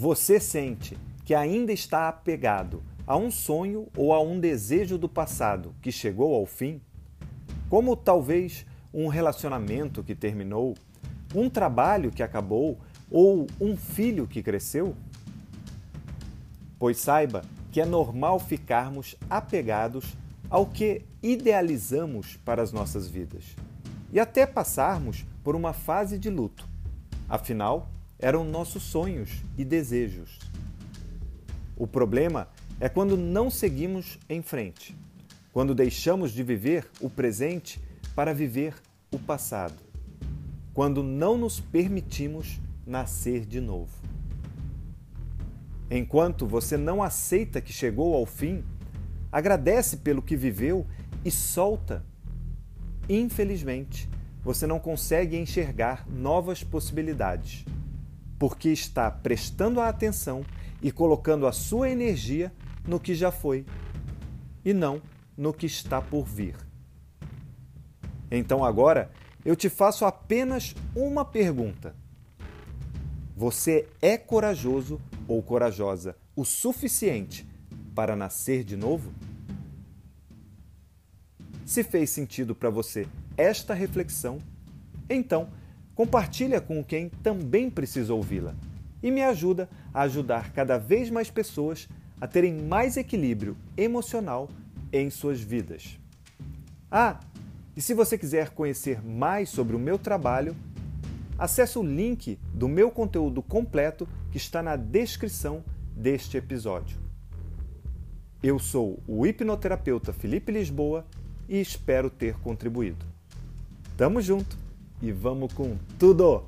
Você sente que ainda está apegado a um sonho ou a um desejo do passado que chegou ao fim? Como talvez um relacionamento que terminou, um trabalho que acabou ou um filho que cresceu? Pois saiba que é normal ficarmos apegados ao que idealizamos para as nossas vidas e até passarmos por uma fase de luto. Afinal, eram nossos sonhos e desejos. O problema é quando não seguimos em frente, quando deixamos de viver o presente para viver o passado, quando não nos permitimos nascer de novo. Enquanto você não aceita que chegou ao fim, agradece pelo que viveu e solta. Infelizmente, você não consegue enxergar novas possibilidades porque está prestando a atenção e colocando a sua energia no que já foi e não no que está por vir. Então agora eu te faço apenas uma pergunta. Você é corajoso ou corajosa o suficiente para nascer de novo? Se fez sentido para você esta reflexão, então compartilha com quem também precisa ouvi-la e me ajuda a ajudar cada vez mais pessoas a terem mais equilíbrio emocional em suas vidas. Ah, e se você quiser conhecer mais sobre o meu trabalho, acesse o link do meu conteúdo completo que está na descrição deste episódio. Eu sou o hipnoterapeuta Felipe Lisboa e espero ter contribuído. Tamo junto! E vamos com tudo!